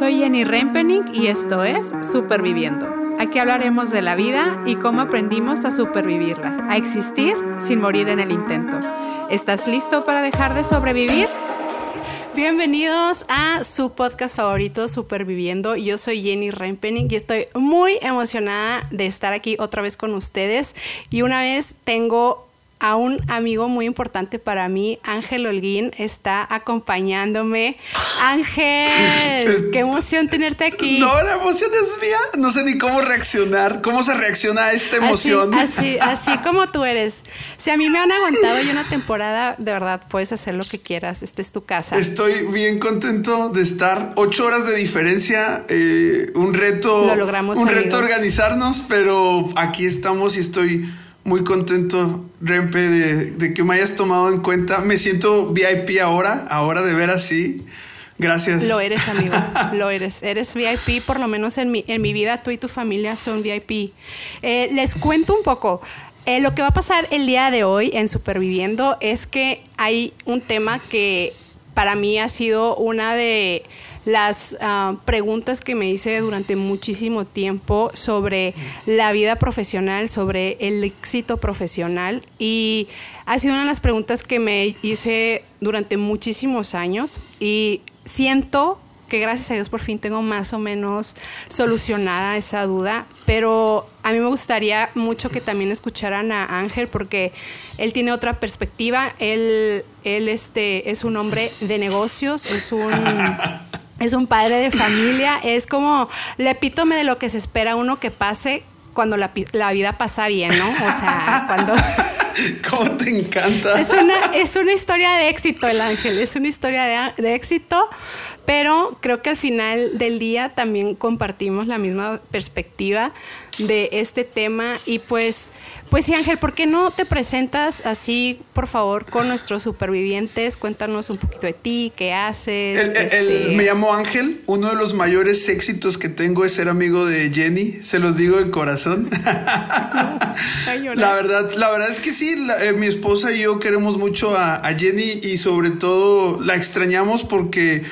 Soy Jenny Rempening y esto es Superviviendo. Aquí hablaremos de la vida y cómo aprendimos a supervivirla, a existir sin morir en el intento. ¿Estás listo para dejar de sobrevivir? Bienvenidos a su podcast favorito, Superviviendo. Yo soy Jenny Rempening y estoy muy emocionada de estar aquí otra vez con ustedes. Y una vez tengo a un amigo muy importante para mí, Ángel Holguín, está acompañándome. Ángel, qué emoción tenerte aquí. No, la emoción es mía. No sé ni cómo reaccionar, cómo se reacciona a esta emoción. Así, así, como tú eres. Si a mí me han aguantado ya una temporada, de verdad puedes hacer lo que quieras. Esta es tu casa. Estoy bien contento de estar. Ocho horas de diferencia, eh, un reto. Lo logramos. Un reto organizarnos, pero aquí estamos y estoy muy contento, Rempe, de, que me hayas tomado en cuenta. Me siento VIP ahora, ahora de ver así. Gracias. Lo eres, amigo. Lo eres. Eres VIP, por lo menos en mi, en mi vida, tú y tu familia son VIP. Eh, les cuento un poco. Eh, lo que va a pasar el día de hoy en Superviviendo es que hay un tema que para mí ha sido una de las ah, preguntas que me hice durante muchísimo tiempo sobre la vida profesional, sobre el éxito profesional. Y ha sido una de las preguntas que me hice durante muchísimos años. Y siento que gracias a Dios por fin tengo más o menos solucionada esa duda, pero a mí me gustaría mucho que también escucharan a Ángel porque él tiene otra perspectiva, él, él este, es un hombre de negocios, es un es un padre de familia, es como el epítome de lo que se espera uno que pase cuando la, vida pasa bien, ¿no? O sea, cuando... ¿Cómo te encanta? Es una, es una historia de éxito, el ángel, es una historia de, de éxito, pero creo que al final del día también compartimos la misma perspectiva de este tema y pues pues sí, Ángel, ¿por qué no te presentas así, por favor, con nuestros supervivientes? Cuéntanos un poquito de ti, qué haces. Este me llamo Ángel. Uno de los mayores éxitos que tengo es ser amigo de Jenny. Se los digo de corazón. la verdad, la verdad es que sí. Eh, mi esposa y yo queremos mucho a Jenny y sobre todo la extrañamos porque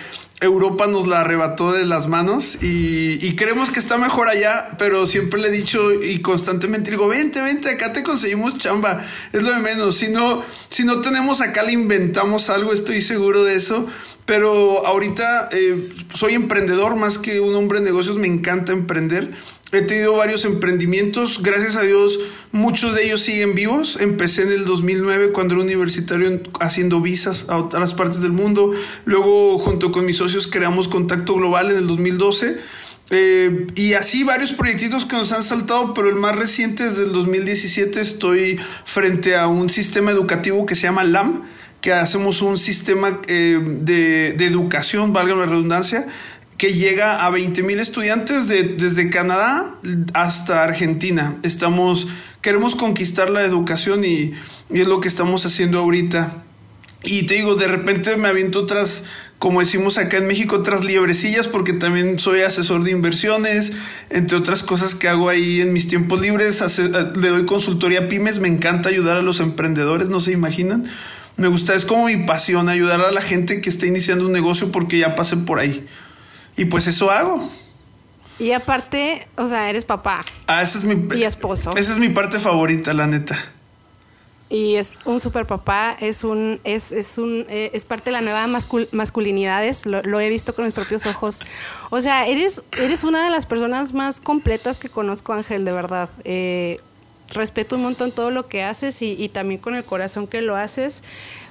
Europa nos la arrebató de las manos y, creemos que está mejor allá, pero siempre le he dicho y constantemente digo, vente, vente, acá te conseguimos chamba, es lo de menos, si no, si no tenemos acá le inventamos algo, estoy seguro de eso, pero ahorita eh, soy emprendedor más que un hombre de negocios, me encanta emprender He tenido varios emprendimientos, gracias a Dios muchos de ellos siguen vivos. Empecé en el 2009 cuando era universitario haciendo visas a otras partes del mundo. Luego junto con mis socios creamos Contacto Global en el 2012. Eh, y así varios proyectitos que nos han saltado, pero el más reciente es del 2017 estoy frente a un sistema educativo que se llama LAM, que hacemos un sistema eh, de educación, valga la redundancia, que llega a 20 mil estudiantes de, desde Canadá hasta Argentina. Estamos, queremos conquistar la educación y, es lo que estamos haciendo ahorita. Y te digo, de repente me aviento otras, como decimos acá en México, otras liebrecillas, porque también soy asesor de inversiones, entre otras cosas que hago ahí en mis tiempos libres. Eh, le doy consultoría a pymes, me encanta ayudar a los emprendedores, no se imaginan. Me gusta, es como mi pasión, ayudar a la gente que está iniciando un negocio porque ya pasé por ahí. Y pues eso hago. Y aparte, o sea, eres papá. Ah, esa es mi. Y esposo. Esa es mi parte favorita, la neta. Y es un super papá, es un, es, es un, eh, es parte de la nueva masculinidades, lo, he visto con mis propios ojos. O sea, eres, eres una de las personas más completas que conozco, Ángel, de verdad. Eh, respeto un montón todo lo que haces y, y también con el corazón que lo haces.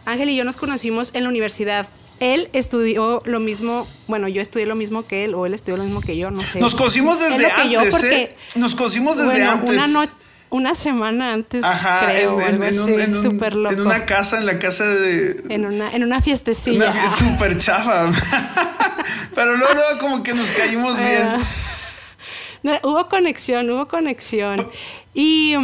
Ángel y yo nos conocimos en la universidad él estudió lo mismo, bueno, yo estudié lo mismo que él, o él estudió lo mismo que yo, no sé. Nos conocimos desde antes, ¿eh? Nos conocimos desde antes. Una, una semana antes, creo, en, en, una casa, en la casa de... En una, en una fiestecilla. Una súper chafa. Pero luego, como que nos caímos bien. hubo conexión, hubo conexión. Y...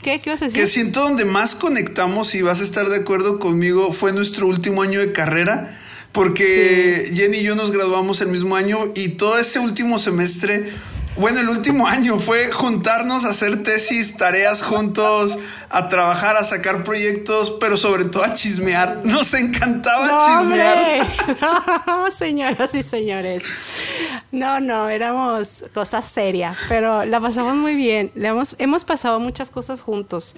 ¿Qué? ¿Qué vas a decir? Que siento donde más conectamos y vas a estar de acuerdo conmigo fue nuestro último año de carrera porque Jenny y yo nos graduamos el mismo año y todo ese último semestre, bueno, el último año fue juntarnos a hacer tesis, tareas juntos, a trabajar, a sacar proyectos, pero sobre todo a chismear. Nos encantaba chismear. No, señoras y señores. No, no, éramos cosas serias, pero la pasamos muy bien. Le hemos, hemos pasado muchas cosas juntos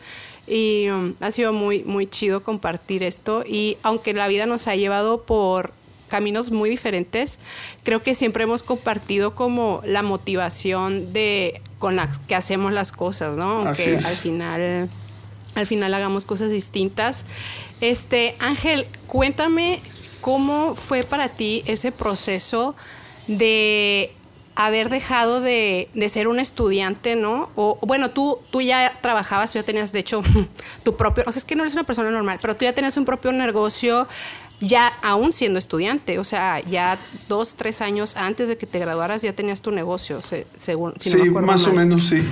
y um, ha sido muy, muy chido compartir esto. Y aunque la vida nos ha llevado por caminos muy diferentes, creo que siempre hemos compartido como la motivación de con la que hacemos las cosas, ¿no? Aunque al final al final hagamos cosas distintas. Este, Ángel, cuéntame cómo fue para ti ese proceso de haber dejado de, ser un estudiante, ¿no? O bueno, tú, tú ya trabajabas, tú ya tenías, de hecho, tu propio, o sea, es que no eres una persona normal, pero tú ya tenías un propio negocio ya aún siendo estudiante, o sea, ya dos, tres años antes de que te graduaras ya tenías tu negocio, según... sí, más o menos, sí.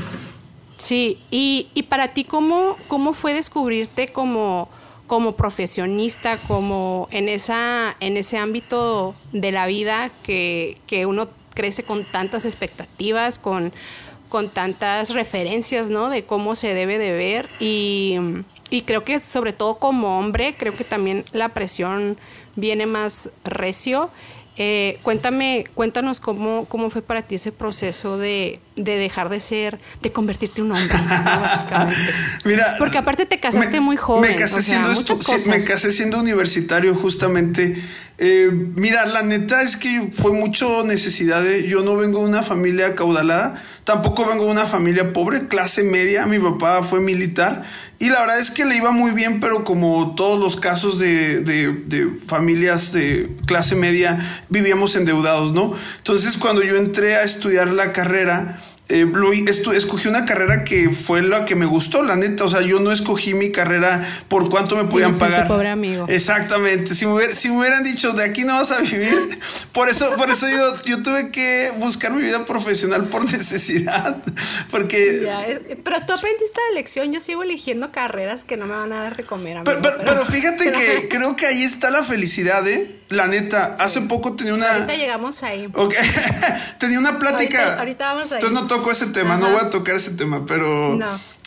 Sí, y, y para ti, ¿cómo, ¿cómo fue descubrirte como como profesionista, como en, esa, en ese ámbito de la vida que, uno crece con tantas expectativas, con, con tantas referencias, ¿no? De cómo se debe de ver y, y creo que sobre todo como hombre, creo que también la presión viene más recio eh, cuéntame, cuéntanos cómo, cómo fue para ti ese proceso de, dejar de ser, de convertirte en un hombre, básicamente. Mira, porque aparte te casaste muy joven. Me casé, siendo, me casé siendo universitario justamente. Eh, mira, la neta es que fue mucho necesidad de, yo no vengo de una familia caudalada Tampoco vengo de una familia pobre, clase media. Mi papá fue militar y la verdad es que le iba muy bien, pero como todos los casos de, de, familias de clase media, vivíamos endeudados, ¿no? Entonces cuando yo entré a estudiar la carrera, eh, escogí una carrera que fue la que me gustó, la neta. O sea, yo no escogí mi carrera por cuánto me podían pagar. pobre amigo. Exactamente. Si me, si me, hubieran dicho de aquí no vas a vivir, por eso, por eso yo, yo tuve que buscar mi vida profesional por necesidad. Porque. pero tú aprendiste la lección. Yo sigo eligiendo carreras que no me van a dar de comer. Amigo, pero, pero, fíjate que creo que ahí está la felicidad, ¿eh? La neta, hace poco tenía una. Ahorita llegamos ahí. tenía una plática. Ahorita, vamos ahí. Entonces no toco ese tema, no voy a tocar ese tema, pero.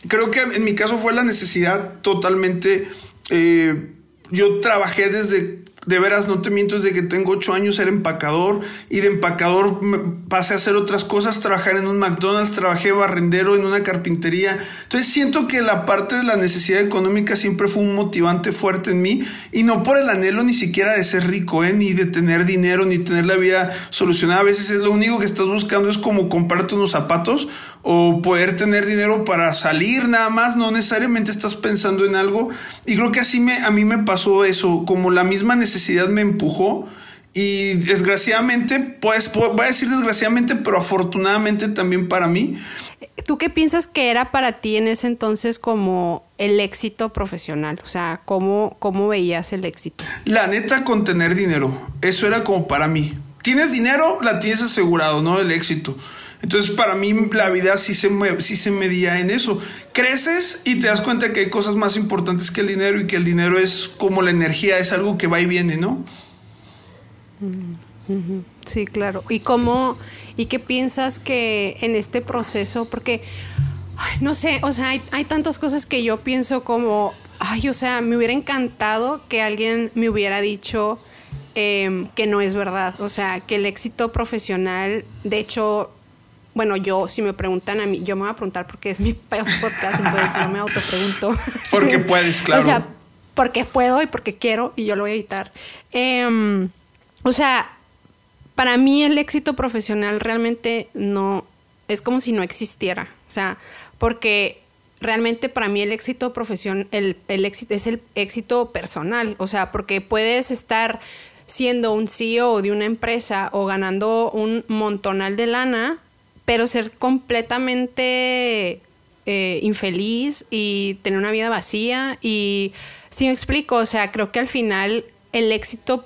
Creo que en mi caso fue la necesidad totalmente. Eh, yo trabajé desde de veras, no te miento, desde que tengo ocho años era empacador y de empacador pasé a hacer otras cosas, trabajar en un McDonald's, trabajé barrendero en una carpintería. Entonces siento que la parte de la necesidad económica siempre fue un motivante fuerte en mí y no por el anhelo ni siquiera de ser rico, ¿eh? ni de tener dinero, ni tener la vida solucionada. A veces es lo único que estás buscando es como comprarte unos zapatos o poder tener dinero para salir nada más, no necesariamente estás pensando en algo. Y creo que así me, a mí me pasó eso, como la misma necesidad me empujó. Y desgraciadamente, pues voy a decir desgraciadamente, pero afortunadamente también para mí. ¿Tú qué piensas que era para ti en ese entonces como el éxito profesional? O sea, ¿cómo, cómo veías el éxito? La neta, con tener dinero. Eso era como para mí. Tienes dinero, la tienes asegurado, ¿no? El éxito. Entonces, para mí, la vida sí se, sí se medía en eso. Creces y te das cuenta que hay cosas más importantes que el dinero y que el dinero es como la energía, es algo que va y viene, ¿no? Mm, sí, claro. ¿Y cómo, y qué piensas que en este proceso, porque, no sé, o sea, hay, tantas cosas que yo pienso como, ay, o sea, me hubiera encantado que alguien me hubiera dicho em, que no es verdad, o sea, que el éxito profesional, de hecho, bueno, yo, si me preguntan a mí, yo me voy a preguntar porque es mi podcast, entonces yo me autopregunto. Porque puedes, claro. o sea, porque puedo y porque quiero y yo lo voy a editar. Em, o sea, para mí el éxito profesional realmente no, es como si no existiera. O sea, porque realmente para mí el éxito profesional, el, el éxito es el éxito personal. O sea, porque puedes estar siendo un CEO de una empresa o ganando un montonal de lana pero ser completamente eh, infeliz y tener una vida vacía y si me explico, o sea, creo que al final el éxito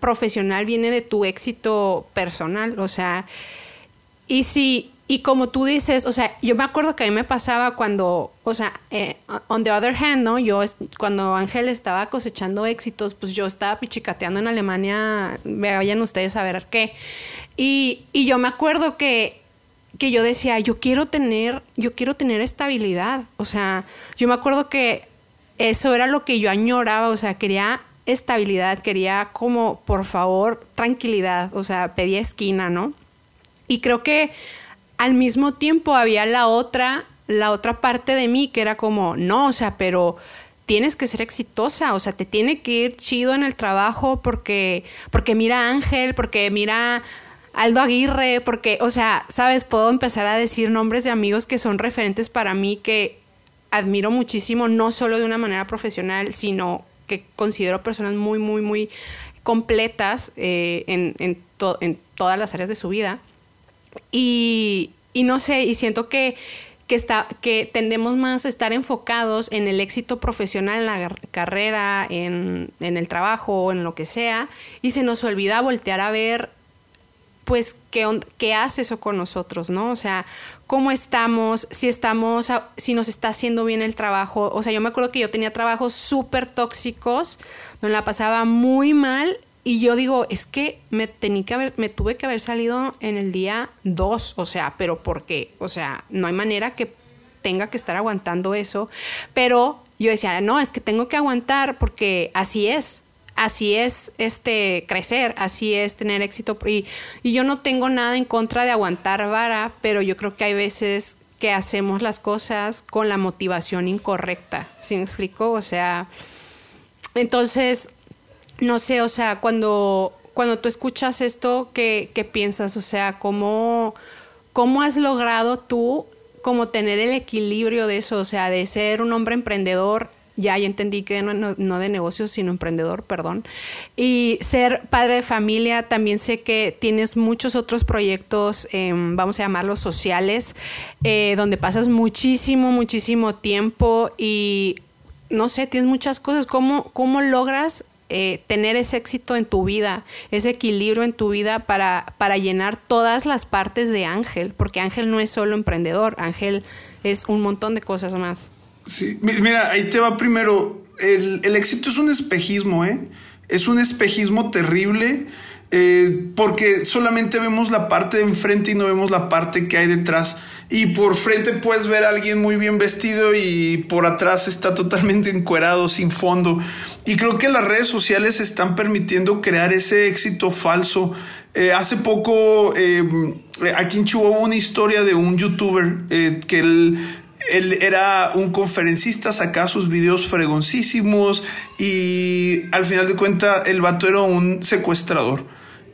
profesional viene de tu éxito personal, o sea, y si, y como tú dices, o sea, yo me acuerdo que a mí me pasaba cuando, o sea, eh, on the other hand, ¿no? Yo, cuando Ángel estaba cosechando éxitos, pues yo estaba pichicateando en Alemania, vayan ustedes a ver qué. Y, yo me acuerdo que, que yo decía, yo quiero tener, yo quiero tener estabilidad. O sea, yo me acuerdo que eso era lo que yo añoraba, o sea, quería estabilidad, quería como, por favor, tranquilidad, o sea, pedía esquina, ¿no? Y creo que al mismo tiempo había la otra, la otra parte de mí que era como, no, o sea, pero tienes que ser exitosa, o sea, te tiene que ir chido en el trabajo porque, porque mira Ángel, porque mira Aldo Aguirre, porque, o sea, sabes, puedo empezar a decir nombres de amigos que son referentes para mí que admiro muchísimo, no solo de una manera profesional, sino que considero personas muy, muy, muy completas eh, en, en, en, todas las áreas de su vida. Y, y no sé, y siento que, que, está, que tendemos más a estar enfocados en el éxito profesional en la carrera, en, en el trabajo en lo que sea, y se nos olvida voltear a ver pues qué, qué hace eso con nosotros, ¿no? O sea, cómo estamos, si estamos, si nos está haciendo bien el trabajo. O sea, yo me acuerdo que yo tenía trabajos súper tóxicos, donde la pasaba muy mal y yo digo, es que me, tenía que me tuve que haber salido en el día 2, o sea, pero ¿por qué? O sea, no hay manera que tenga que estar aguantando eso, pero yo decía, no, es que tengo que aguantar porque así es, así es este crecer, así es tener éxito. Y, y, yo no tengo nada en contra de aguantar vara, pero yo creo que hay veces que hacemos las cosas con la motivación incorrecta. ¿Sí me explico? O sea, entonces, no sé, o sea, cuando, cuando tú escuchas esto, ¿qué, qué piensas? O sea, ¿cómo, ¿cómo has logrado tú como tener el equilibrio de eso? O sea, de ser un hombre emprendedor ya, ya entendí que no, de negocios, sino emprendedor, perdón. Y ser padre de familia, también sé que tienes muchos otros proyectos, em, vamos a llamarlos sociales, eh, donde pasas muchísimo, muchísimo tiempo y no sé, tienes muchas cosas. ¿Cómo, cómo logras eh, tener ese éxito en tu vida, ese equilibrio en tu vida para, para llenar todas las partes de Ángel, porque Ángel no es solo emprendedor, Ángel es un montón de cosas más. Sí, mira, ahí te va primero. El, éxito es un espejismo, ¿eh? Es un espejismo terrible. Eh, porque solamente vemos la parte de enfrente y no vemos la parte que hay detrás. Y por frente puedes ver a alguien muy bien vestido y por atrás está totalmente encuerado, sin fondo. Y creo que las redes sociales están permitiendo crear ese éxito falso. Eh, hace poco eh, aquí en Chihuahua una historia de un youtuber que él él era un conferencista, sacaba sus videos fregoncísimos y al final de cuentas el vato era un secuestrador.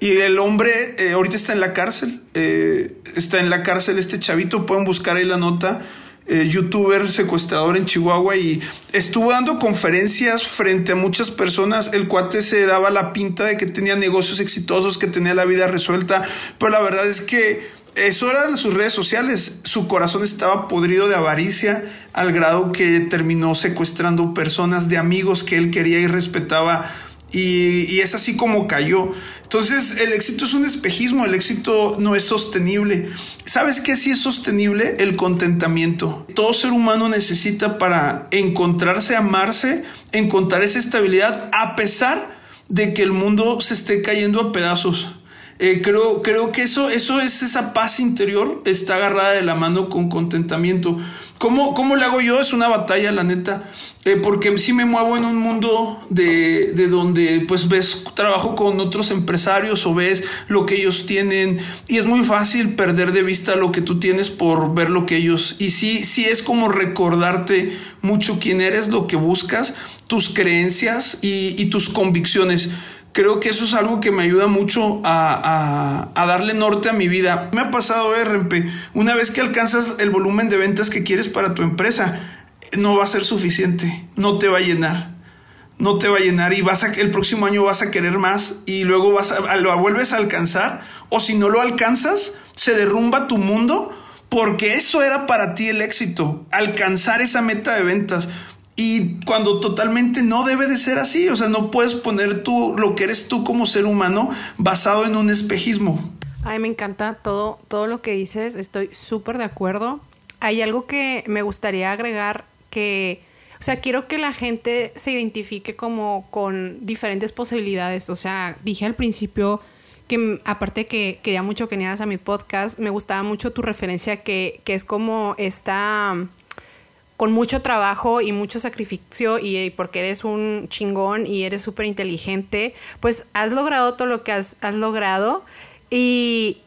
Y el hombre eh, ahorita está en la cárcel, eh, está en la cárcel este chavito, pueden buscar ahí la nota, eh, youtuber secuestrador en Chihuahua y estuvo dando conferencias frente a muchas personas, el cuate se daba la pinta de que tenía negocios exitosos, que tenía la vida resuelta, pero la verdad es que eso eran sus redes sociales. Su corazón estaba podrido de avaricia al grado que terminó secuestrando personas de amigos que él quería y respetaba. Y, es así como cayó. Entonces el éxito es un espejismo, el éxito no es sostenible. ¿Sabes qué sí es sostenible? El contentamiento. Todo ser humano necesita para encontrarse, amarse, encontrar esa estabilidad a pesar de que el mundo se esté cayendo a pedazos. Eh, creo, creo que eso, eso es esa paz interior, está agarrada de la mano con contentamiento. ¿Cómo, cómo le hago yo? Es una batalla, la neta. Eh, porque sí me muevo en un mundo de, de, donde pues ves trabajo con otros empresarios o ves lo que ellos tienen y es muy fácil perder de vista lo que tú tienes por ver lo que ellos y sí, sí es como recordarte mucho quién eres, lo que buscas, tus creencias y, y tus convicciones creo que eso es algo que me ayuda mucho a, darle norte a mi vida. Me ha pasado, eh, RMP, una vez que alcanzas el volumen de ventas que quieres para tu empresa, no va a ser suficiente, no te va a llenar. No te va a llenar y vas a, el próximo año vas a querer más y luego vas a, lo vuelves a alcanzar o si no lo alcanzas, se derrumba tu mundo porque eso era para ti el éxito, alcanzar esa meta de ventas. Y cuando totalmente no debe de ser así, o sea, no puedes poner tú lo que eres tú como ser humano basado en un espejismo. Ay, me encanta todo, todo lo que dices, estoy súper de acuerdo. Hay algo que me gustaría agregar que, o sea, quiero que la gente se identifique como con diferentes posibilidades. O sea, dije al principio que aparte que quería mucho que vinieras a mi podcast, me gustaba mucho tu referencia que, que es como esta con mucho trabajo y mucho sacrificio y porque eres un chingón y eres súper inteligente, pues has logrado todo lo que has, logrado y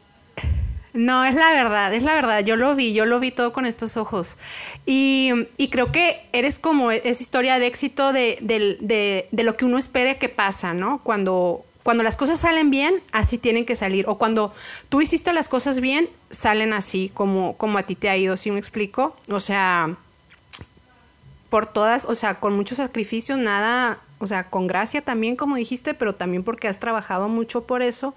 No, es la verdad, es la verdad. Yo lo vi, yo lo vi todo con estos ojos. Y, creo que eres como esa historia de éxito de, de, lo que uno espere que pasa, ¿no? Cuando, cuando las cosas salen bien, así tienen que salir. O cuando tú hiciste las cosas bien, salen así, como, como a ti te ha ido, ¿sí me explico? O sea, por todas, o sea, con muchos sacrificios, nada, o sea, con gracia también, como dijiste, pero también porque has trabajado mucho por eso.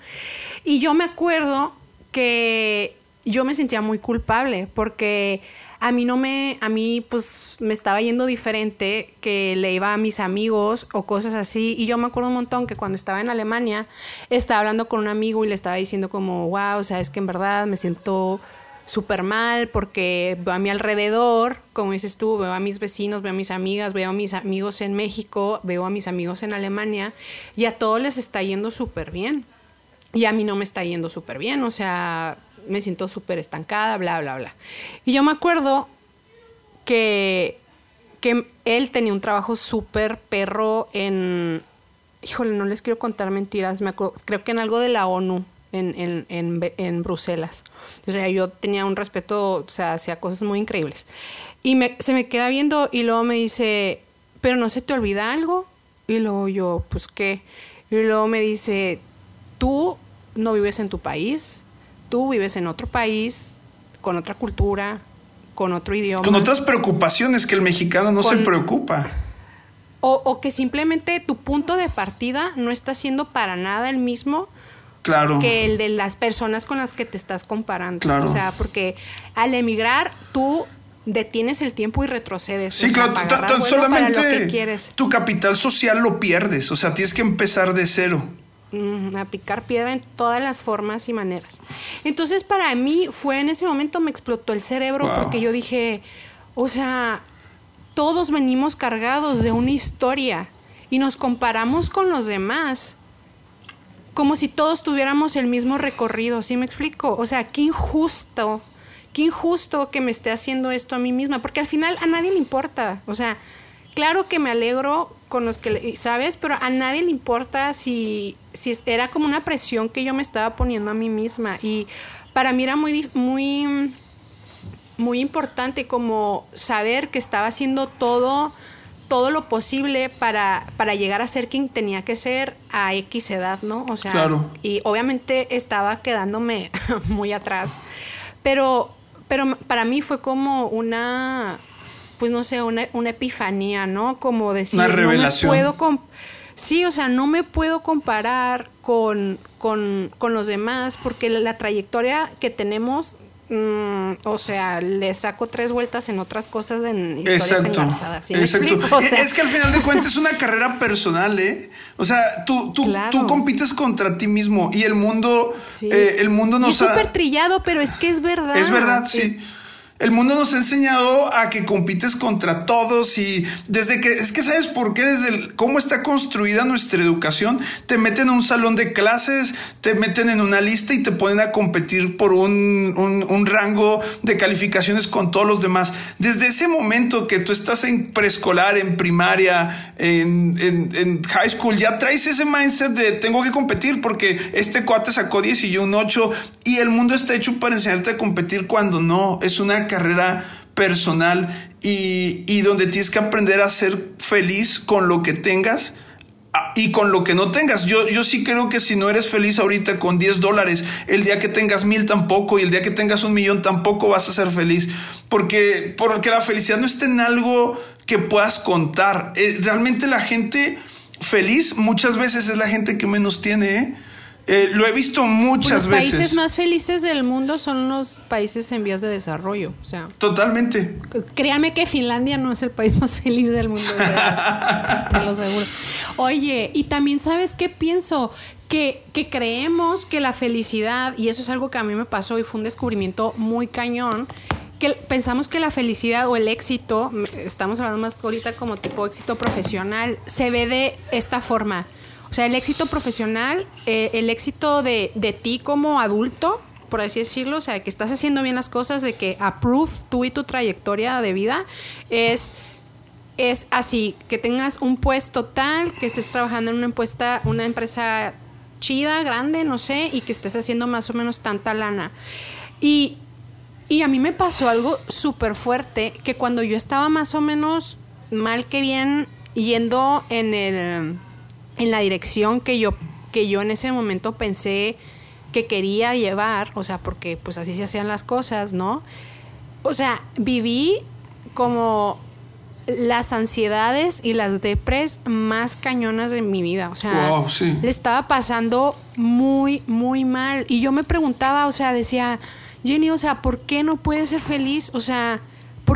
Y yo me acuerdo que yo me sentía muy culpable porque a mí no me, a mí pues me estaba yendo diferente que le iba a mis amigos o cosas así. Y yo me acuerdo un montón que cuando estaba en Alemania estaba hablando con un amigo y le estaba diciendo como, wow, o sea, es que en verdad me siento súper mal porque a mi alrededor, como dices tú, veo a mis vecinos, veo a mis amigas, veo a mis amigos en México, veo a mis amigos en Alemania y a todos les está yendo súper bien y a mí no me está yendo súper bien, o sea, me siento súper estancada, bla, bla, bla. Y yo me acuerdo que, que él tenía un trabajo súper perro en, híjole, no les quiero contar mentiras, me creo que en algo de la ONU. En, en, en, en, Bruselas. O sea, yo tenía un respeto, o sea, hacía cosas muy increíbles. Y me, se me queda viendo y luego me dice, pero no se te olvida algo. Y luego yo, pues qué. Y luego me dice, tú no vives en tu país, tú vives en otro país, con otra cultura, con otro idioma. Con otras preocupaciones que el mexicano no se preocupa. O, que simplemente tu punto de partida no está siendo para nada el mismo claro. que el de las personas con las que te estás comparando. Claro. O sea, porque al emigrar tú detienes el tiempo y retrocedes. Sí, claro, solamente tu capital social lo pierdes, o sea, tienes que empezar de cero a picar piedra en todas las formas y maneras. Entonces para mí fue en ese momento me explotó el cerebro porque yo dije, o sea, todos venimos cargados de una historia y nos comparamos con los demás como si todos tuviéramos el mismo recorrido, ¿sí me explico? O sea, qué injusto, qué injusto que me esté haciendo esto a mí misma, porque al final a nadie le importa, o sea, claro que me alegro con los que, ¿sabes? Pero a nadie le importa si, si era como una presión que yo me estaba poniendo a mí misma. Y para mí era muy, muy, muy importante como saber que estaba haciendo todo, todo lo posible para, para llegar a ser quien tenía que ser a X edad, ¿no? O sea, y obviamente estaba quedándome muy atrás. Pero, pero para mí fue como una pues no sé, una, epifanía, ¿no? Como decir, una revelación. no me puedo sí, o sea, no me puedo comparar con, con, con los demás porque la trayectoria que tenemos Mm, o sea, le saco tres vueltas en otras cosas en historias exacto, exacto. es que al final de cuentas es una carrera personal, ¿eh? O sea, tú, tú, tú compites contra ti mismo y el mundo, eh, el mundo nos Es súper trillado, pero es que es verdad. Es verdad, sí. El mundo nos ha enseñado a que compites contra todos y desde que, es que sabes por qué, desde cómo está construida nuestra educación, te meten en un salón de clases, te meten en una lista y te ponen a competir por un, un, rango de calificaciones con todos los demás. Desde ese momento que tú estás en preescolar, en primaria, en, en, en, high school, ya traes ese mindset de tengo que competir porque este cuate sacó 10 y yo un 8 y el mundo está hecho para enseñarte a competir cuando no, es una carrera personal y, donde tienes que aprender a ser feliz con lo que tengas y con lo que no tengas. Yo, yo sí creo que si no eres feliz ahorita con 10 dólares, el día que tengas mil tampoco y el día que tengas un millón tampoco vas a ser feliz. Porque, porque la felicidad no está en algo que puedas contar. Eh, realmente la gente feliz muchas veces es la gente que menos tiene. ¿eh? Eh, lo he visto muchas veces. Los países más felices del mundo son los países en vías de desarrollo. O sea, totalmente. Créame que Finlandia no es el país más feliz del mundo. te lo aseguro. Oye, y también sabes qué pienso. Que, que, creemos que la felicidad, y eso es algo que a mí me pasó y fue un descubrimiento muy cañón, que pensamos que la felicidad o el éxito, estamos hablando más ahorita como tipo éxito profesional, se ve de esta forma o sea, el éxito profesional, eh, el éxito de, de ti como adulto, por así decirlo, o sea, que estás haciendo bien las cosas, de que approve tú y tu trayectoria de vida, es, es así, que tengas un puesto tal, que estés trabajando en una, empuesta, una empresa chida, grande, no sé, y que estés haciendo más o menos tanta lana. Y, y a mí me pasó algo súper fuerte, que cuando yo estaba más o menos mal que bien yendo en, el, en la dirección que yo, que yo en ese momento pensé que quería llevar, o sea, porque pues así se hacían las cosas, ¿no? O sea, viví como las ansiedades y las depres más cañonas de mi vida. O sea, le estaba pasando muy, muy mal. Y yo me preguntaba, o sea, decía, Jenny, o sea, ¿por qué no puedes ser feliz? O sea,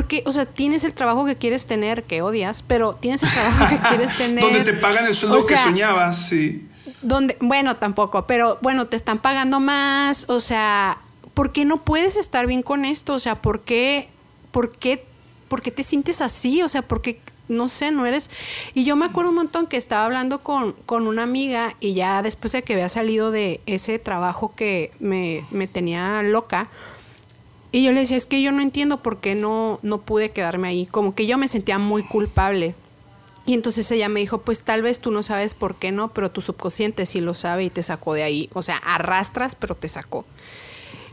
porque, o sea, tienes el trabajo que quieres tener, que odias, pero tienes el trabajo que quieres tener. donde te pagan el sueldo que soñabas, sí. Donde, bueno, tampoco, pero bueno, te están pagando más, o sea, ¿por qué no puedes estar bien con esto? O sea, ¿por qué, por qué, por qué te sientes así? O sea, ¿por qué no sé, no eres... Y yo me acuerdo un montón que estaba hablando con, con una amiga y ya después de que había salido de ese trabajo que me, me tenía loca, y yo le decía, es que yo no entiendo por qué no, no pude quedarme ahí. Como que yo me sentía muy culpable. Y entonces ella me dijo, pues tal vez tú no sabes por qué no, pero tu subconsciente sí lo sabe y te sacó de ahí. O sea, arrastras, pero te sacó.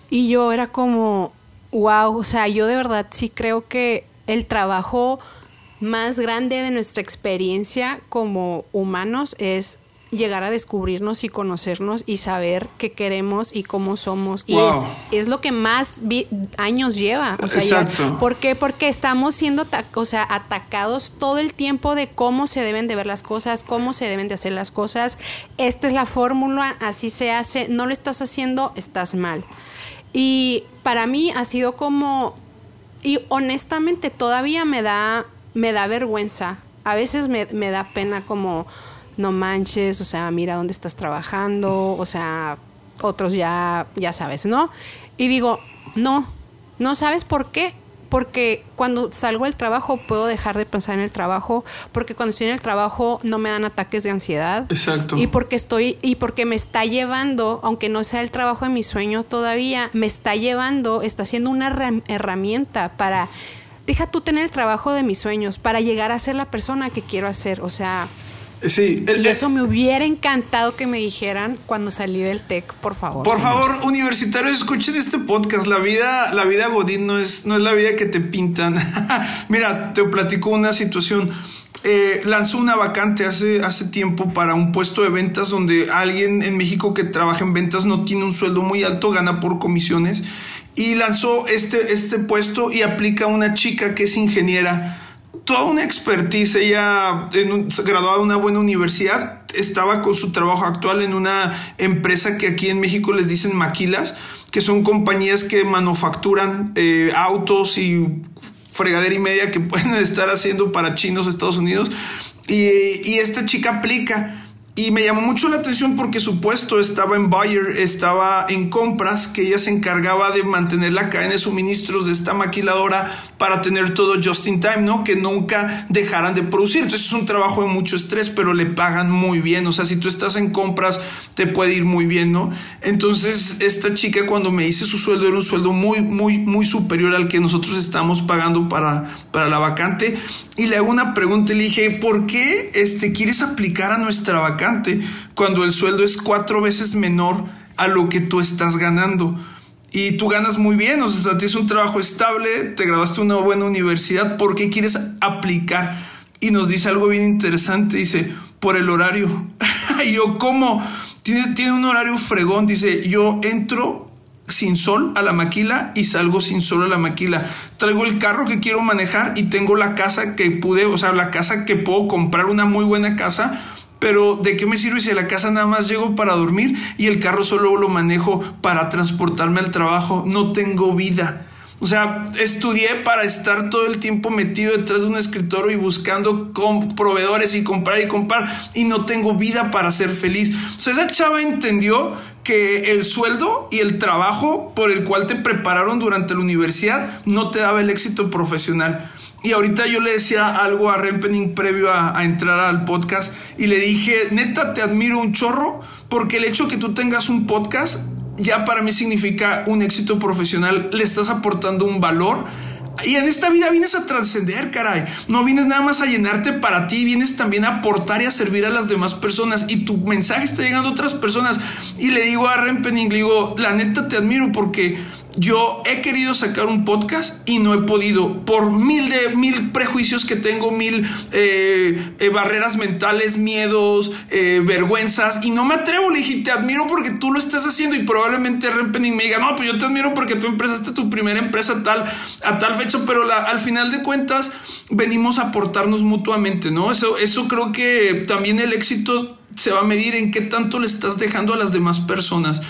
Y yo era como, wow, o sea, yo de verdad sí creo que el trabajo más grande de nuestra experiencia como humanos es llegar a descubrirnos y conocernos y saber qué queremos y cómo somos. Y es, lo que más años lleva. Exacto. ¿Por qué? Porque estamos siendo o sea, atacados todo el tiempo de cómo se deben de ver las cosas, cómo se deben de hacer las cosas. Esta es la fórmula, así se hace. No lo estás haciendo, estás mal. Y para mí ha sido como... Y honestamente todavía me da, me da vergüenza. A veces me, me da pena como no manches, o sea, mira dónde estás trabajando, o sea, otros ya, ya sabes, ¿no? Y digo, no, no sabes por qué. Porque cuando salgo del trabajo puedo dejar de pensar en el trabajo, porque cuando estoy en el trabajo no me dan ataques de ansiedad. Exacto. Y porque estoy, y porque me está llevando, aunque no sea el trabajo de mi sueño todavía, me está llevando, está siendo una herramienta para, deja tú tener el trabajo de mis sueños, para llegar a ser la persona que quiero hacer. O sea, Sí, y eso me hubiera encantado que me dijeran cuando salí del TEC, por favor. Por favor, universitarios, escuchen este podcast. La vida, la vida Godín no es, no es la vida que te pintan. Mira, te platico una situación. Eh, lanzó una vacante hace, hace tiempo para un puesto de ventas donde alguien en México que trabaja en ventas no tiene un sueldo muy alto, gana por comisiones. Y lanzó este, este puesto y aplica a una chica que es ingeniera toda una expertise, ella en graduada de una buena universidad, estaba con su trabajo actual en una empresa que aquí en México les dicen maquilas, que son compañías que manufacturan eh, autos y fregadera y media que pueden estar haciendo para chinos Estados Unidos. Y esta chica aplica y me llamó mucho la atención porque su puesto estaba en Bayer, estaba en compras, que ella se encargaba de mantener la cadena de suministros de esta maquiladora para tener todo just in time, ¿no? Que nunca dejaran de producir. Entonces es un trabajo de mucho estrés, pero le pagan muy bien. O sea, si tú estás en compras, te puede ir muy bien, ¿no? Entonces, esta chica cuando me dice su sueldo era un sueldo muy, muy, muy superior al que nosotros estamos pagando para, para la vacante. Y le hago una pregunta y le dije, ¿por qué este, quieres aplicar a nuestra vacante? Cuando el sueldo es cuatro veces menor a lo que tú estás ganando. Y tú ganas muy bien, o sea, tienes un trabajo estable, te graduaste una buena universidad, ¿por qué quieres aplicar? Y nos dice algo bien interesante, dice, por el horario. y yo, ¿cómo? Tiene, tiene un horario fregón, dice, yo entro sin sol a la maquila y salgo sin sol a la maquila. Traigo el carro que quiero manejar y tengo la casa que pude, o sea, la casa que puedo comprar, una muy buena casa pero ¿de qué me sirve si la casa nada más llego para dormir y el carro solo lo manejo para transportarme al trabajo? No tengo vida. O sea, estudié para estar todo el tiempo metido detrás de un escritorio y buscando proveedores y comprar y comprar y no tengo vida para ser feliz. O esa chava entendió que el sueldo y el trabajo por el cual te prepararon durante la universidad no te daba el éxito profesional. Y ahorita yo le decía algo a Rempening previo a, entrar al podcast y le dije, neta, te admiro un chorro porque el hecho que tú tengas un podcast ya para mí significa un éxito profesional, le estás aportando un valor. Y en esta vida vienes a trascender, caray. No vienes nada más a llenarte para ti, vienes también a aportar y a servir a las demás personas. Y tu mensaje está llegando a otras personas. Y le digo a Rempening, le digo, la neta te admiro porque yo he querido sacar un podcast y no he podido por mil de mil prejuicios que tengo, mil eh, eh, barreras mentales, miedos, eh, vergüenzas y no me atrevo. Le dije, te admiro porque tú lo estás haciendo y probablemente Rempening me diga, no, pues yo te admiro porque tú empezaste tu primera empresa tal, a tal fecha, pero al final de cuentas venimos a aportarnos mutuamente, ¿no? Eso, eso creo que también el éxito se va a medir en qué tanto le estás dejando a las demás personas.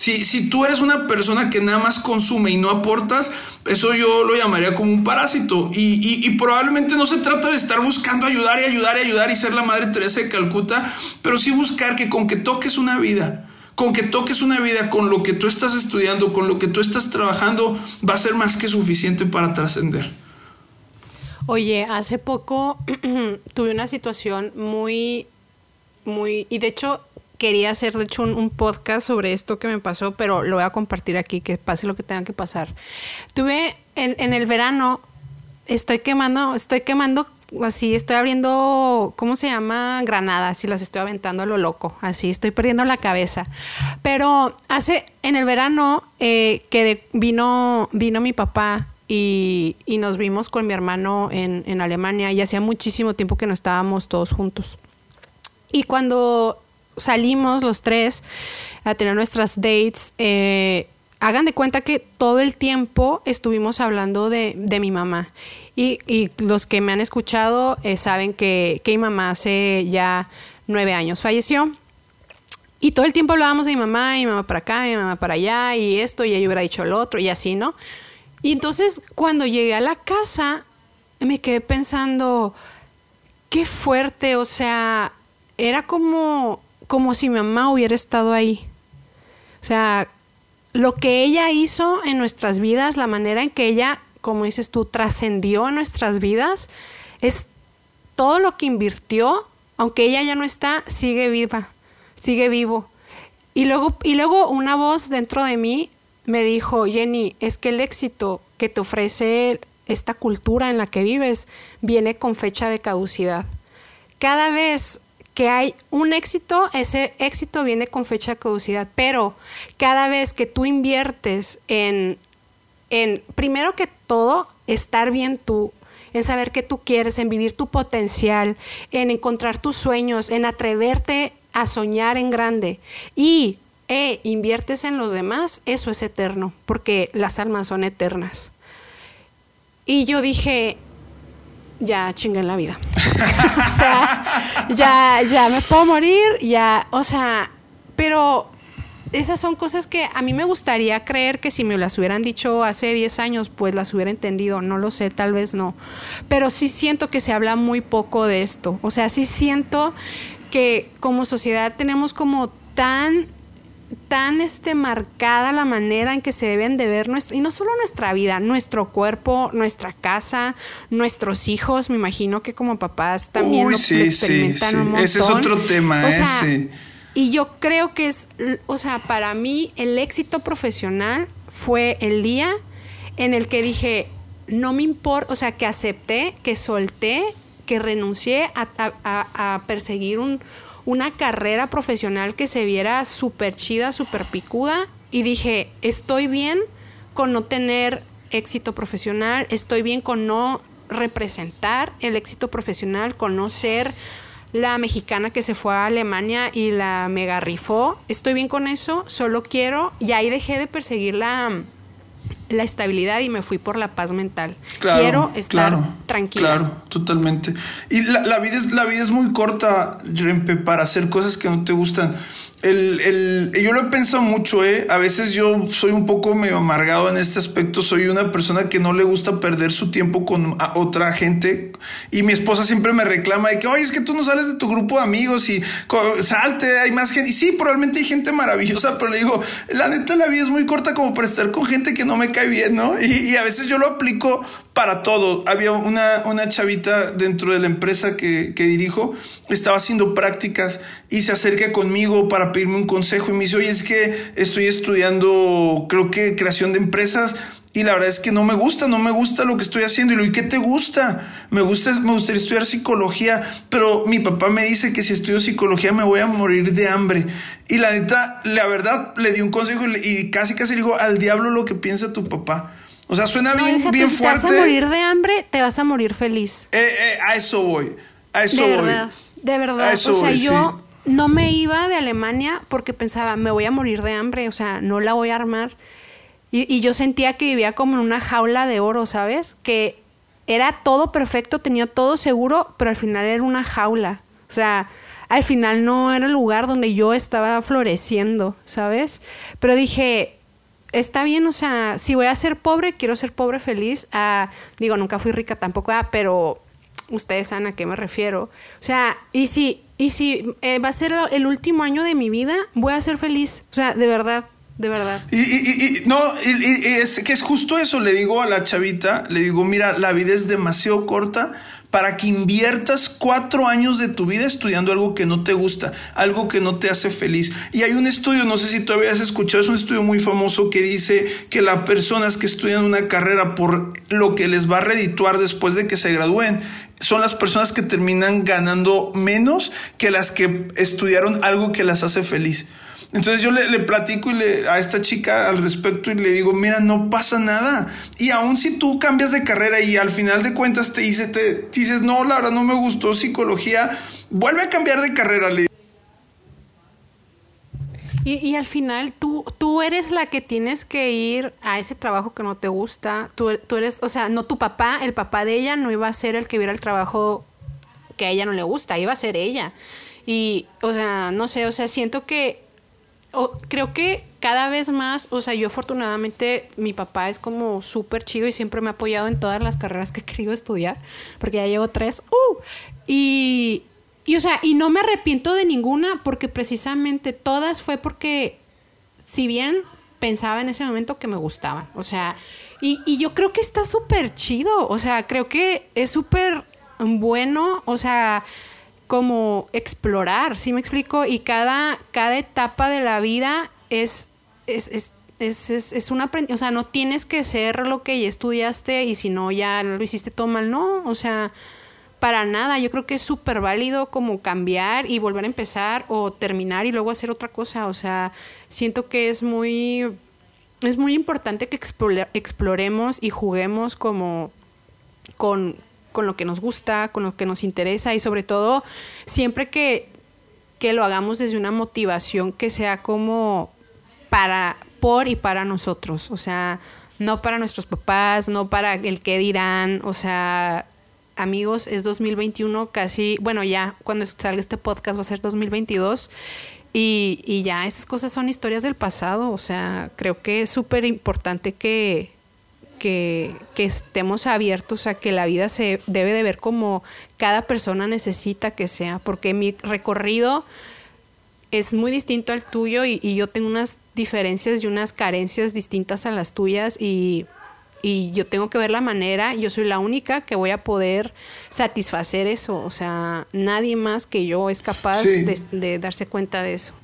Si, si, tú eres una persona que nada más consume y no aportas, eso yo lo llamaría como un parásito. Y, y, probablemente no se trata de estar buscando ayudar y ayudar y ayudar y ser la Madre Teresa de Calcuta, pero sí buscar que con que toques una vida, con que toques una vida, con lo que tú estás estudiando, con lo que tú estás trabajando, va a ser más que suficiente para trascender. Oye, hace poco tuve una situación muy, muy, y de hecho quería hacer, de hecho, un, podcast sobre esto que me pasó, pero lo voy a compartir aquí, que pase lo que tenga que pasar. Tuve en, el verano, estoy quemando, estoy quemando así, estoy abriendo, ¿cómo se llama? Granadas y las estoy aventando a lo loco, así, estoy perdiendo la cabeza. Pero hace, en el verano, eh, que vino, vino mi papá y, nos vimos con mi hermano en, en Alemania y hacía muchísimo tiempo que no estábamos todos juntos. Y cuando salimos los tres a tener nuestras dates, eh, hagan de cuenta que todo el tiempo estuvimos hablando de, mi mamá. Y, los que me han escuchado eh, saben que, mi mamá hace ya nueve años falleció. Y todo el tiempo hablábamos de mi mamá, y mi mamá para acá, mi mamá para allá, y esto, y ella hubiera dicho lo otro, y así, ¿no? Y entonces cuando llegué a la casa, me quedé pensando, qué fuerte, o sea, era como como si mi mamá hubiera estado ahí. O sea, lo que ella hizo en nuestras vidas, la manera en que ella, como dices tú, trascendió en nuestras vidas, es todo lo que invirtió, aunque ella ya no está, sigue viva, sigue vivo. Y luego, y luego una voz dentro de mí me dijo, Jenny, es que el éxito que te ofrece esta cultura en la que vives viene con fecha de caducidad. Cada vez que hay un éxito, ese éxito viene con fecha de caducidad, pero cada vez que tú inviertes en, en, primero que todo, estar bien tú, en saber qué tú quieres, en vivir tu potencial, en encontrar tus sueños, en atreverte a soñar en grande y e inviertes en los demás, eso es eterno, porque las almas son eternas. Y yo dije, ya chingué la vida. o sea, ya, ya me puedo morir, ya, o sea, pero esas son cosas que a mí me gustaría creer que si me las hubieran dicho hace 10 años, pues las hubiera entendido, no lo sé, tal vez no. Pero sí siento que se habla muy poco de esto. O sea, sí siento que como sociedad tenemos como tan tan este, marcada la manera en que se deben de ver nuestra, y no solo nuestra vida, nuestro cuerpo, nuestra casa, nuestros hijos, me imagino que como papás también lo, experimentan un montón. Ese es otro tema, ¿eh? Y yo creo que es, o sea, para mí el éxito profesional fue el día en el que dije, no me importa, o sea, que acepté, que solté, que renuncié a perseguir un, una carrera profesional que se viera súper chida, súper picuda. Y dije, estoy bien con no tener éxito profesional, estoy bien con no representar el éxito profesional, con no ser la mexicana que se fue a Alemania y la mega rifó. Estoy bien con eso, solo quiero, y ahí dejé de perseguir la la estabilidad y me fui por la paz mental. Quiero estar tranquila. Claro, totalmente. Y la, la, vida es, la vida es muy corta, Rempe, para hacer cosas que no te gustan. El, el, yo lo he pensado mucho, ¿eh? A veces yo soy un poco medio amargado en este aspecto. Soy una persona que no le gusta perder su tiempo con otra gente. Y mi esposa siempre me reclama de que, oye, es que tú no sales de tu grupo de amigos y salte, hay más gente. Y sí, probablemente hay gente maravillosa, pero le digo, la neta, la vida es muy corta como para estar con gente que no me cae bien, ¿no? Y, y a veces yo lo aplico para todo. Había una, una chavita dentro de la empresa que, que, dirijo, estaba haciendo prácticas y se acerca conmigo para pedirme un consejo y me dice, oye, es que estoy estudiando, creo que creación de empresas y la verdad es que no me gusta, no me gusta lo que estoy haciendo. Y lo, ¿y qué te gusta? Me gusta, me gustaría estudiar psicología, pero mi papá me dice que si estudio psicología me voy a morir de hambre. Y la neta, la verdad, le di un consejo y, casi casi le dijo, al diablo lo que piensa tu papá. O sea, suena bien, bien fuerte. Si te vas a morir de hambre, te vas a morir feliz. Eh, eh, a eso voy. A eso de voy. Verdad, de verdad. o sea, yo no me iba de Alemania porque pensaba, me voy a morir de hambre. O sea, no la voy a armar. Y, yo sentía que vivía como en una jaula de oro, ¿sabes? Que era todo perfecto, tenía todo seguro, pero al final era una jaula. O sea, al final no era el lugar donde yo estaba floreciendo, ¿sabes? Pero dije, está bien, o sea, si voy a ser pobre, quiero ser pobre feliz. Ah, digo, nunca fui rica tampoco, ah, pero ustedes saben a qué me refiero. O sea, y si, y si eh, va a ser el último año de mi vida, voy a ser feliz. O sea, de verdad de verdad. Y, y, no, y, es que es justo eso, le digo a la chavita, le digo, mira, la vida es demasiado corta para que inviertas cuatro años de tu vida estudiando algo que no te gusta, algo que no te hace feliz. Y hay un estudio, no sé si todavía has escuchado, es un estudio muy famoso que dice que las personas que estudian una carrera por lo que les va a redituar después de que se gradúen, son las personas que terminan ganando menos que las que estudiaron algo que las hace feliz. Entonces yo le, platico y le, a esta chica al respecto y le digo, mira, no pasa nada. Y aun si tú cambias de carrera y al final de cuentas te, dice, te, dices, no, la verdad no me gustó psicología, vuelve a cambiar de carrera. Le y, y, al final tú, tú eres la que tienes que ir a ese trabajo que no te gusta. Tú, tú, eres, o sea, no tu papá, el papá de ella no iba a ser el que viera el trabajo que a ella no le gusta, iba a ser ella. Y, o sea, no sé, o sea, siento que creo que cada vez más, o sea, yo afortunadamente, mi papá es como súper chido y siempre me ha apoyado en todas las carreras que he querido estudiar, porque ya llevo tres. Uh, y, y, o sea, y no me arrepiento de ninguna, porque precisamente todas fue porque, si bien pensaba en ese momento que me gustaban, o sea, y, y yo creo que está súper chido, o sea, creo que es súper bueno, o sea, como explorar, ¿sí me explico? Y cada, cada etapa de la vida es, es, es es, es, es una o sea, no tienes que ser lo que ya estudiaste y si no ya lo hiciste todo mal, no, o sea, para nada, yo creo que es súper válido como cambiar y volver a empezar o terminar y luego hacer otra cosa, o sea, siento que es muy, es muy importante que exploremos y juguemos como con, con lo que nos gusta, con lo que nos interesa y sobre todo siempre que, que lo hagamos desde una motivación que sea como para, por y para nosotros, o sea, no para nuestros papás, no para el que dirán, o sea, amigos, es 2021 casi, bueno, ya cuando salga este podcast va a ser 2022 y, y ya esas cosas son historias del pasado, o sea, creo que es súper importante que, que, estemos abiertos a que la vida se debe de ver como cada persona necesita que sea, porque mi recorrido es muy distinto al tuyo y, yo tengo unas diferencias y unas carencias distintas a las tuyas y, yo tengo que ver la manera, yo soy la única que voy a poder satisfacer eso, o sea, nadie más que yo es capaz de darse cuenta de eso.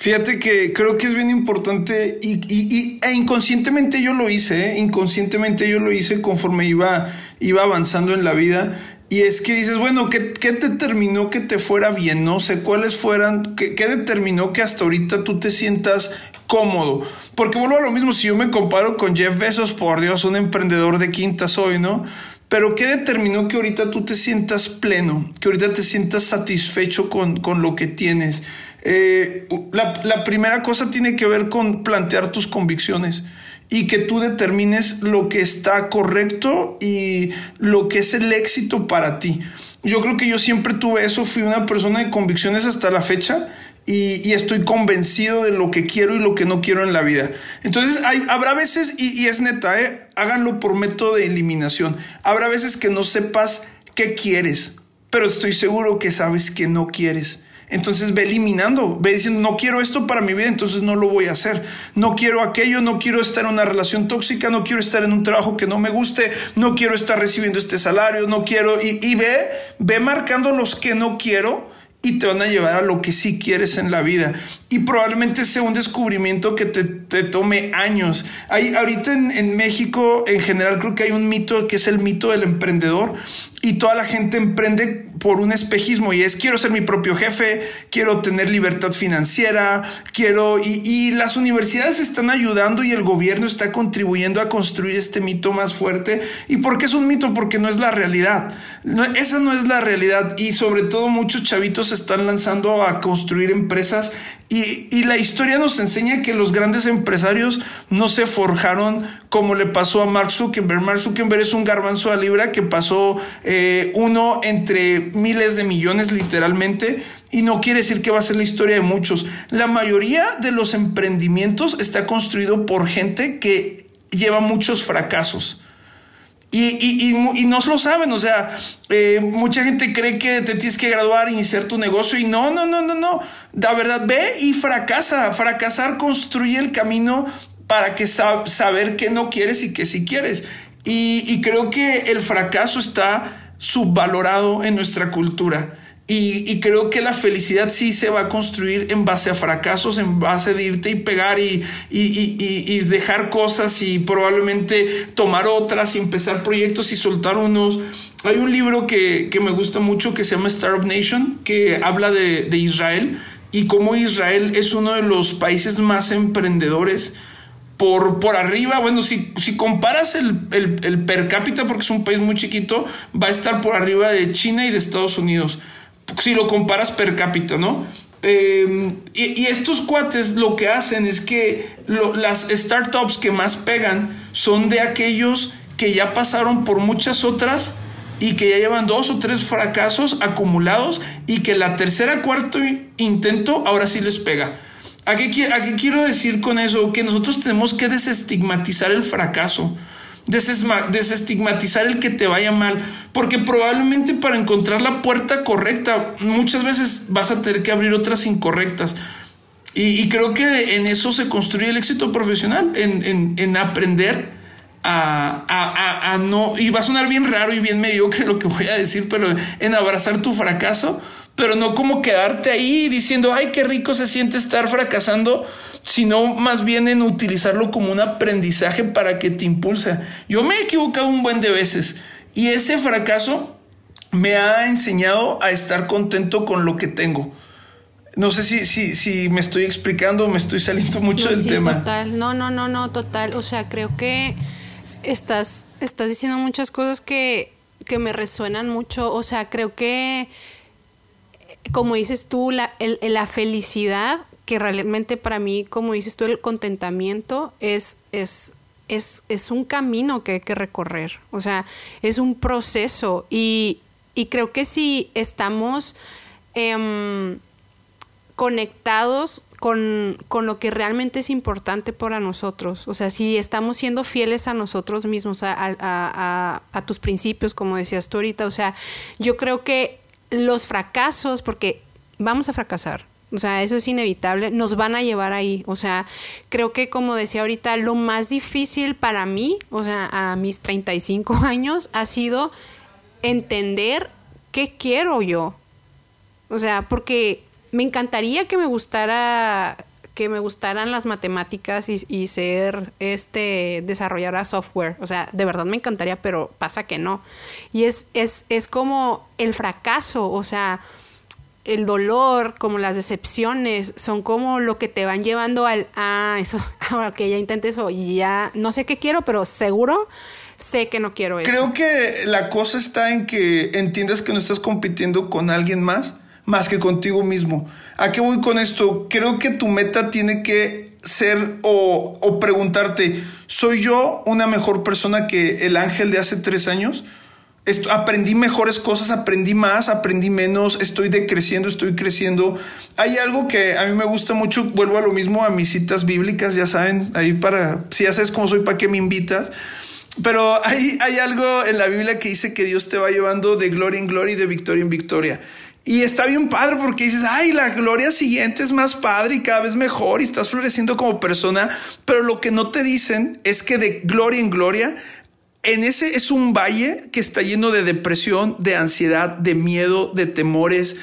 Fíjate que creo que es bien importante y, e inconscientemente yo lo hice, ¿eh? inconscientemente yo lo hice conforme iba, iba avanzando en la vida. Y es que dices, bueno, ¿qué, ¿qué, determinó que te fuera bien? No sé cuáles fueran, qué, qué determinó que hasta ahorita tú te sientas cómodo. Porque vuelvo a lo mismo, si yo me comparo con Jeff Bezos, por Dios, un emprendedor de quinta soy, ¿no? Pero ¿qué determinó que ahorita tú te sientas pleno, que ahorita te sientas satisfecho con, con lo que tienes? Eh, la, primera cosa tiene que ver con plantear tus convicciones y que tú determines lo que está correcto y lo que es el éxito para ti. Yo creo que yo siempre tuve eso, fui una persona de convicciones hasta la fecha y, estoy convencido de lo que quiero y lo que no quiero en la vida. Entonces habrá veces, y, es neta, ¿eh? háganlo por método de eliminación, habrá veces que no sepas qué quieres, pero estoy seguro que sabes que no quieres. Entonces ve eliminando, ve diciendo, no quiero esto para mi vida, entonces no lo voy a hacer. No quiero aquello, no quiero estar en una relación tóxica, no quiero estar en un trabajo que no me guste, no quiero estar recibiendo este salario, no quiero, y, ve, ve marcando los que no quiero y te van a llevar a lo que sí quieres en la vida. Y probablemente sea un descubrimiento que te, tome años. Hay, ahorita en, México, en general, creo que hay un mito que es el mito del emprendedor y toda la gente emprende por un espejismo y es quiero ser mi propio jefe, quiero tener libertad financiera, quiero y, y, las universidades están ayudando y el gobierno está contribuyendo a construir este mito más fuerte. ¿Y por qué es un mito? Porque no es la realidad. Esa no es la realidad y sobre todo muchos chavitos se están lanzando a construir empresas y, la historia nos enseña que los grandes empresarios no se forjaron como le pasó a Mark Zuckerberg. Mark Zuckerberg es un garbanzo a libra que pasó eh, uno entre miles de millones literalmente y no quiere decir que va a ser la historia de muchos. La mayoría de los emprendimientos está construido por gente que lleva muchos fracasos. Y, y, no lo saben, o sea, eh, mucha gente cree que te tienes que graduar, e iniciar tu negocio y no, no, no, no, no. La verdad, ve y fracasa. Fracasar construye el camino para que saber qué no quieres y qué sí quieres. Y creo que el fracaso está subvalorado en nuestra cultura. Y, creo que la felicidad sí se va a construir en base a fracasos, en base de irte y pegar y, dejar cosas y probablemente tomar otras y empezar proyectos y soltar unos. Hay un libro que, me gusta mucho que se llama Startup Nation, que habla de, Israel y cómo Israel es uno de los países más emprendedores. Por, por, arriba, bueno, si, si comparas el, el, per cápita, porque es un país muy chiquito, va a estar por arriba de China y de Estados Unidos si lo comparas per cápita, ¿no? Em, y, estos cuates lo que hacen es que las startups que más pegan son de aquellos que ya pasaron por muchas otras y que ya llevan dos o tres fracasos acumulados y que la tercera, cuarto intento ahora sí les pega. ¿A qué, ¿A qué quiero decir con eso? Que nosotros tenemos que desestigmatizar el fracaso desestigmatizar el que te vaya mal, porque probablemente para encontrar la puerta correcta, muchas veces vas a tener que abrir otras incorrectas. Y, creo que en eso se construye el éxito profesional, en, aprender a, a, no, y va a sonar bien raro y bien mediocre lo que voy a decir, pero en abrazar tu fracaso, pero no como quedarte ahí diciendo, ay, qué rico se siente estar fracasando, sino más bien en utilizarlo como un aprendizaje para que te impulse. Yo me he equivocado un buen de veces y ese fracaso me ha enseñado a estar contento con lo que tengo. No sé si, si, si me estoy explicando o me estoy saliendo mucho del tema. Total, no, no, no, no, total. O sea, creo que estás, estás diciendo muchas cosas que, que me resuenan mucho. O sea, creo que, como dices tú, la, la felicidad que realmente para mí, como dices tú, el contentamiento es, es, es, es un camino que hay que recorrer, o sea, es un proceso y, y creo que si estamos em, conectados con, con, lo que realmente es importante para nosotros. O sea, si estamos siendo fieles a nosotros mismos, a, a, tus principios, como decías tú ahorita. O sea, yo creo que los fracasos, porque vamos a fracasar, o sea, eso es inevitable, nos van a llevar ahí. O sea, creo que como decía ahorita, lo más difícil para mí, o sea, a mis 35 años, ha sido entender qué quiero yo. O sea, porque me encantaría que me gustara que me gustaran las matemáticas y, ser este desarrollar software. O sea, de verdad me encantaría, pero pasa que no. Y es, es, es como el fracaso. O sea, el dolor, como las decepciones, son como lo que te van llevando al, ah, eso, ahora que ya intenté eso y ya no sé qué quiero, pero seguro sé que no quiero eso. Creo que la cosa está en que entiendas que no estás compitiendo con alguien más, más que contigo mismo. ¿A qué voy con esto? Creo que tu meta tiene que ser o, preguntarte, ¿soy yo una mejor persona que el ángel de hace tres años? aprendí mejores cosas, aprendí más, aprendí menos, estoy decreciendo, estoy creciendo. Hay algo que a mí me gusta mucho, vuelvo a lo mismo, a mis citas bíblicas, ya saben, ahí para, si ya sabes cómo soy, ¿para qué me invitas? Pero hay, hay algo en la Biblia que dice que Dios te va llevando de gloria en gloria y de victoria en victoria. Y está bien padre porque dices, ay, la gloria siguiente es más padre y cada vez mejor y estás floreciendo como persona, pero lo que no te dicen es que de gloria en gloria en ese es un valle que está lleno de depresión, de ansiedad, de miedo, de temores.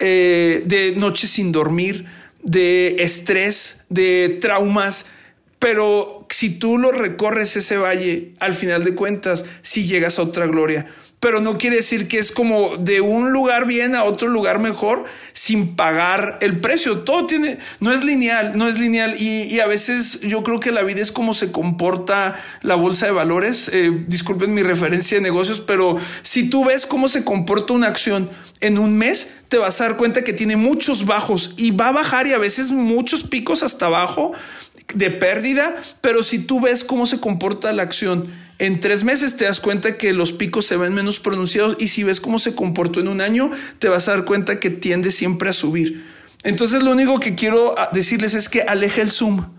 eh, de noches sin dormir, de estrés, de traumas, pero si tú lo recorres ese valle, al final de cuentas, si llegas a otra gloria pero no quiere decir que es como de un lugar bien a otro lugar mejor sin pagar el precio. Todo tiene, no es lineal, no es lineal. Y, a veces yo creo que la vida es como se comporta la bolsa de valores. Eh, disculpen mi referencia de negocios, pero si tú ves cómo se comporta una acción en un mes, te vas a dar cuenta que tiene muchos bajos y va a bajar y a veces muchos picos hasta abajo de pérdida. Pero si tú ves cómo se comporta la acción, en tres meses te das cuenta que los picos se ven menos pronunciados y si ves cómo se comportó en un año, te vas a dar cuenta que tiende siempre a subir. Entonces lo único que quiero ah, decirles es que aleje el zoom.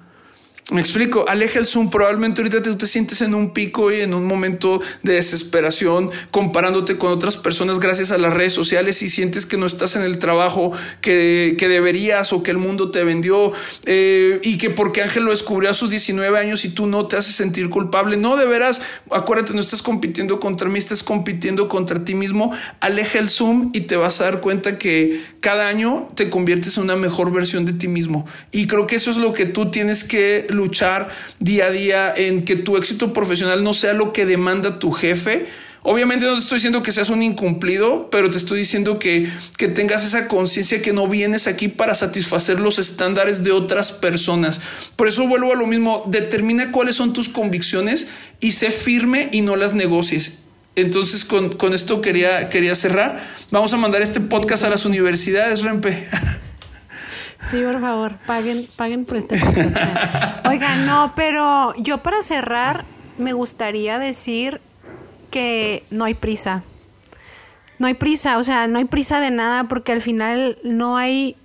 Me explico, aleja el Zoom. Probablemente ahorita tú te sientes en un pico y en un momento de desesperación, comparándote con otras personas gracias a las redes sociales y sientes que no estás en el trabajo que, que deberías o que el mundo te vendió eh, y que porque Ángel lo descubrió a sus 19 años y tú no te haces sentir culpable. No, de veras, acuérdate, no estás compitiendo contra mí, estás compitiendo contra ti mismo. Aleja el Zoom y te vas a dar cuenta que cada año te conviertes en una mejor versión de ti mismo. Y creo que eso es lo que tú tienes que luchar día a día en que tu éxito profesional no sea lo que demanda tu jefe. Obviamente no te estoy diciendo que seas un incumplido, pero te estoy diciendo que, que tengas esa conciencia que no vienes aquí para satisfacer los estándares de otras personas. Por eso vuelvo a lo mismo, determina cuáles son tus convicciones y sé firme y no las negocies. Entonces con, con esto quería, quería cerrar. Vamos a mandar este podcast a las universidades, Rempe. Sí, por favor, paguen, paguen por este podcast. Oiga, no, pero yo para cerrar me gustaría decir que no hay prisa. No hay prisa, o sea, no hay prisa de nada porque al final no hay,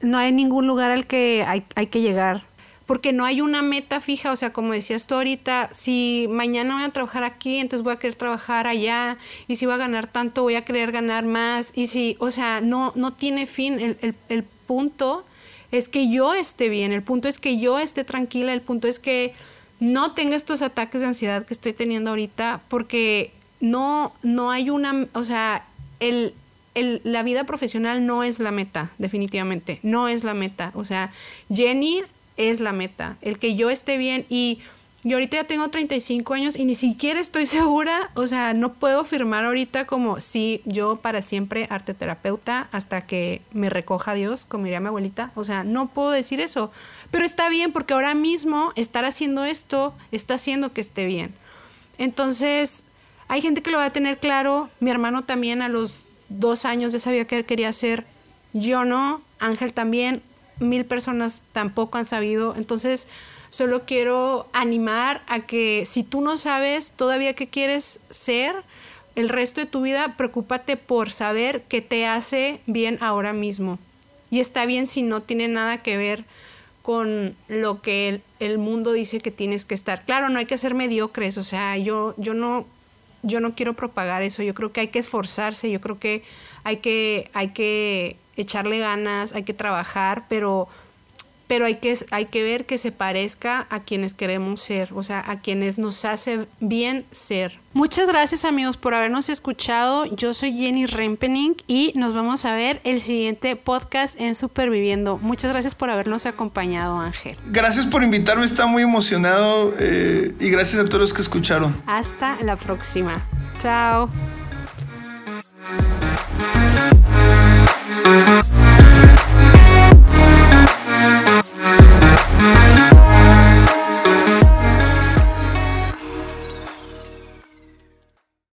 no hay ningún lugar al que hay, hay que llegar. Porque no hay una meta fija, o sea, como decías tú ahorita, si mañana voy a trabajar aquí, entonces voy a querer trabajar allá, y si voy a ganar tanto, voy a querer ganar más, y si, o sea, no, no tiene fin. El, el, el punto es que yo esté bien, el punto es que yo esté tranquila, el punto es que no tenga estos ataques de ansiedad que estoy teniendo ahorita, porque no, no hay una, o sea, el, el, la vida profesional no es la meta, definitivamente, no es la meta, o sea, Jenny es la meta, el que yo esté bien y yo ahorita ya tengo 35 años y ni siquiera estoy segura, o sea, no puedo firmar ahorita como si yo para siempre arte terapeuta hasta que me recoja Dios, como diría mi abuelita, o sea, no puedo decir eso, pero está bien porque ahora mismo estar haciendo esto está haciendo que esté bien. Entonces, hay gente que lo va a tener claro, mi hermano también a los dos años ya sabía que quería hacer, yo no, Ángel también, mil personas tampoco han sabido, entonces Solo quiero animar a que si tú no sabes todavía qué quieres ser, el resto de tu vida, preocúpate por saber qué te hace bien ahora mismo. Y está bien si no tiene nada que ver con lo que el, mundo dice que tienes que estar. Claro, no hay que ser mediocres, o sea, yo, yo no yo no quiero propagar eso, yo creo que hay que esforzarse, yo creo que hay que, hay que echarle ganas, hay que trabajar, pero pero hay que, hay que ver que se parezca a quienes queremos ser, o sea, a quienes nos hace bien ser. Muchas gracias amigos por habernos escuchado. Yo soy Jenny Rempening y nos vamos a ver el siguiente podcast en Superviviendo. Muchas gracias por habernos acompañado Ángel. Gracias por invitarme, está muy emocionado eh, y gracias a todos los que escucharon. Hasta la próxima. Chao.